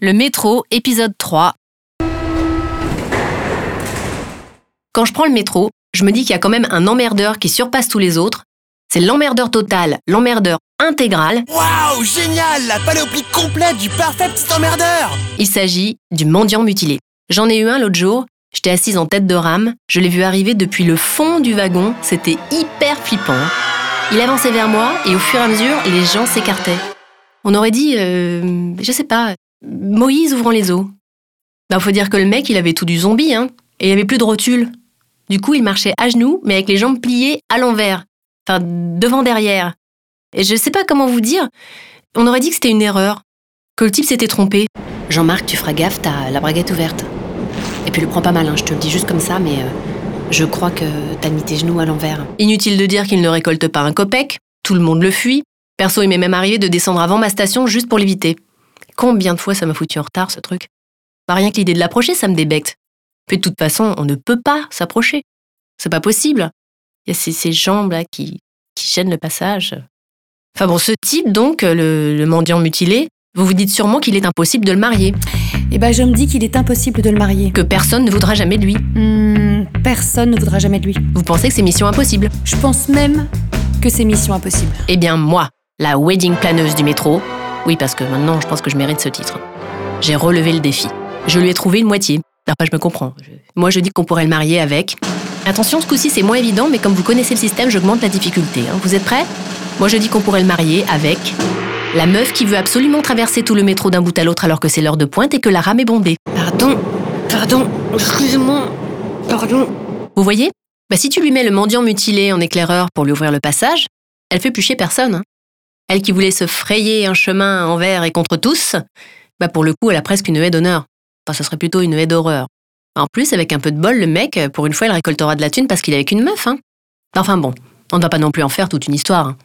Le métro, épisode 3. Quand je prends le métro, je me dis qu'il y a quand même un emmerdeur qui surpasse tous les autres. C'est l'emmerdeur total, l'emmerdeur intégral. Waouh, génial La panoplie complète du parfait petit emmerdeur Il s'agit du mendiant mutilé. J'en ai eu un l'autre jour. J'étais assise en tête de rame. Je l'ai vu arriver depuis le fond du wagon. C'était hyper flippant. Il avançait vers moi et au fur et à mesure, les gens s'écartaient. On aurait dit, euh, je sais pas, Moïse ouvrant les eaux. Ben, faut dire que le mec, il avait tout du zombie, hein, et il avait plus de rotule. Du coup, il marchait à genoux, mais avec les jambes pliées à l'envers. Enfin, devant derrière. Et je sais pas comment vous dire. On aurait dit que c'était une erreur. Que le type s'était trompé. Jean-Marc, tu feras gaffe, t'as la braguette ouverte. Et puis le prends pas mal, hein, je te le dis juste comme ça, mais euh, je crois que t'as mis tes genoux à l'envers. Inutile de dire qu'il ne récolte pas un copec. Tout le monde le fuit. Perso, il m'est même arrivé de descendre avant ma station juste pour l'éviter. Combien de fois ça m'a foutu en retard, ce truc Pas rien que l'idée de l'approcher, ça me débecte. Puis de toute façon, on ne peut pas s'approcher. C'est pas possible. Il y a ces, ces jambes-là qui, qui gênent le passage. Enfin bon, ce type, donc, le, le mendiant mutilé, vous vous dites sûrement qu'il est impossible de le marier, Eh ben, je me dis qu'il est impossible de le marier. que personne ne voudra jamais de lui. Hmm, personne ne voudra jamais de lui. Vous pensez que c'est mission impossible? Je pense même que c'est mission impossible. Eh bien, moi, la wedding planeuse du métro, oui, parce que maintenant, je pense que je mérite ce titre. J'ai relevé le défi. Je lui ai trouvé une moitié. Enfin, je me comprends. Moi, je dis qu'on pourrait le marier avec. Attention, ce coup-ci, c'est moins évident, mais comme vous connaissez le système, j'augmente la difficulté. hein. Vous êtes prêts? Moi, je dis qu'on pourrait le marier avec. La meuf qui veut absolument traverser tout le métro d'un bout à l'autre alors que c'est l'heure de pointe et que la rame est bondée. Pardon, pardon, excusez-moi, pardon. Vous voyez? Bah, Si tu lui mets le mendiant mutilé en éclaireur pour lui ouvrir le passage, elle fait plus chier personne. hein. Elle qui voulait se frayer un chemin envers et contre tous, bah pour le coup, elle a presque une haie d'honneur. Enfin, ce serait plutôt une haie d'horreur. En plus, avec un peu de bol, le mec, pour une fois, il récoltera de la thune parce qu'il est avec une meuf. Hein. Enfin bon, on ne va pas non plus en faire toute une histoire. hein.